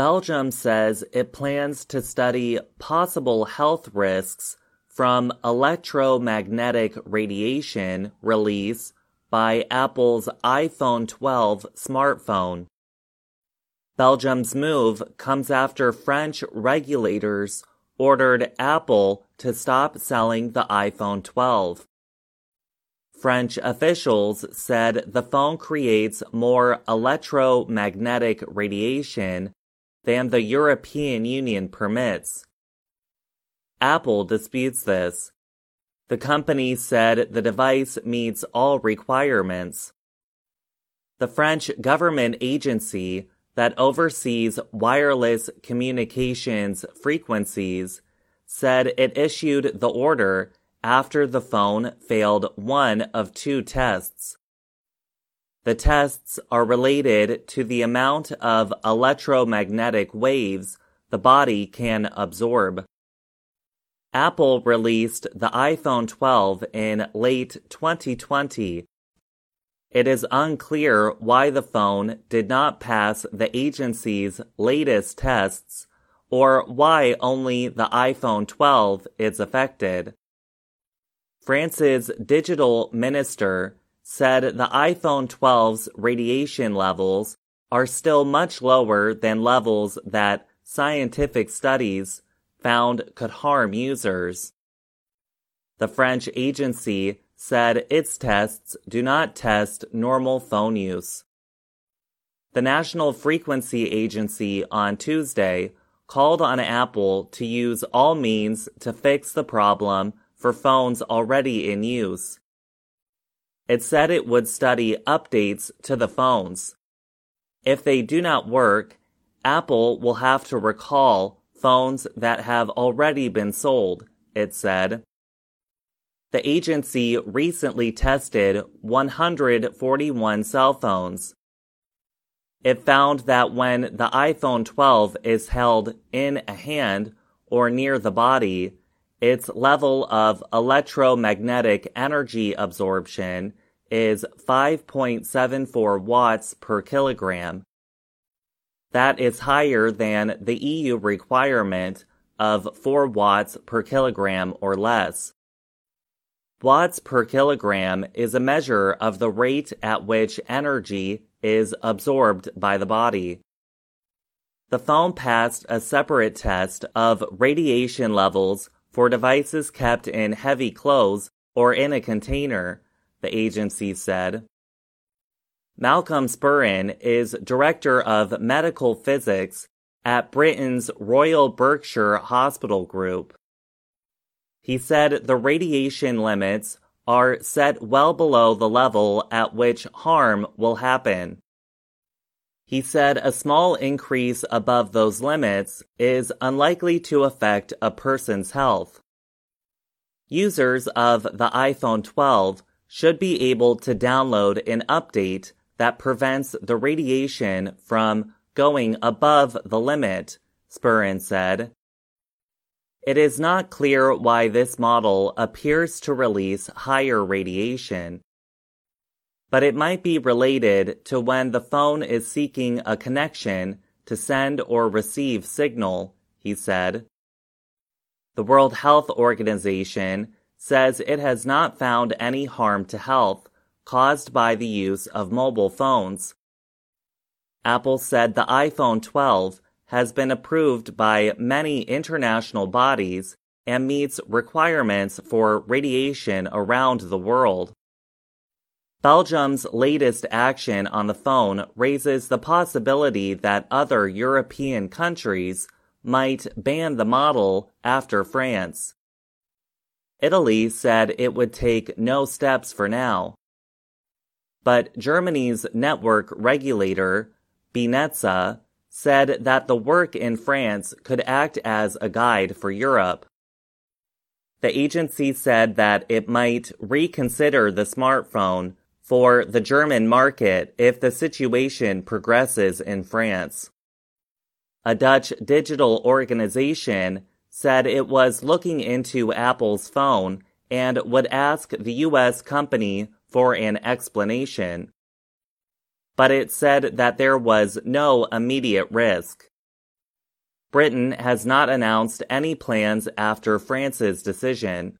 Belgium says it plans to study possible health risks from electromagnetic radiation release by Apple's iPhone 12 smartphone. Belgium's move comes after French regulators ordered Apple to stop selling the iPhone 12. French officials said the phone creates more electromagnetic radiation than the European Union permits. Apple disputes this. The company said the device meets all requirements. The French government agency that oversees wireless communications frequencies said it issued the order after the phone failed one of two tests. The tests are related to the amount of electromagnetic waves the body can absorb. Apple released the iPhone 12 in late 2020. It is unclear why the phone did not pass the agency's latest tests or why only the iPhone 12 is affected. France's digital minister said the iPhone 12's radiation levels are still much lower than levels that scientific studies found could harm users. The French agency said its tests do not test normal phone use. The National Frequency Agency on Tuesday called on Apple to use all means to fix the problem for phones already in use. It said it would study updates to the phones. If they do not work, Apple will have to recall phones that have already been sold, it said. The agency recently tested 141 cell phones. It found that when the iPhone 12 is held in a hand or near the body, its level of electromagnetic energy absorption is 5.74 watts per kilogram. That is higher than the EU requirement of 4 watts per kilogram or less. Watts per kilogram is a measure of the rate at which energy is absorbed by the body. The phone passed a separate test of radiation levels for devices kept in heavy clothes or in a container the agency said. Malcolm Sperrin is Director of Medical Physics at Britain's Royal Berkshire Hospital Group. He said the radiation limits are set well below the level at which harm will happen. He said a small increase above those limits is unlikely to affect a person's health. Users of the iPhone 12 should be able to download an update that prevents the radiation from going above the limit, Sperrin said. It is not clear why this model appears to release higher radiation. But it might be related to when the phone is seeking a connection to send or receive signal, he said. The World Health Organization says it has not found any harm to health caused by the use of mobile phones. Apple said the iPhone 12 has been approved by many international bodies and meets requirements for radiation around the world. Belgium's latest action on the phone raises the possibility that other European countries might ban the model after France. Italy said it would take no steps for now. But Germany's network regulator, BNetzA, said that the work in France could act as a guide for Europe. The agency said that it might reconsider the smartphone for the German market if the situation progresses in France. A Dutch digital organization said it was looking into Apple's phone and would ask the US company for an explanation. But it said that there was no immediate risk. Britain has not announced any plans after France's decision.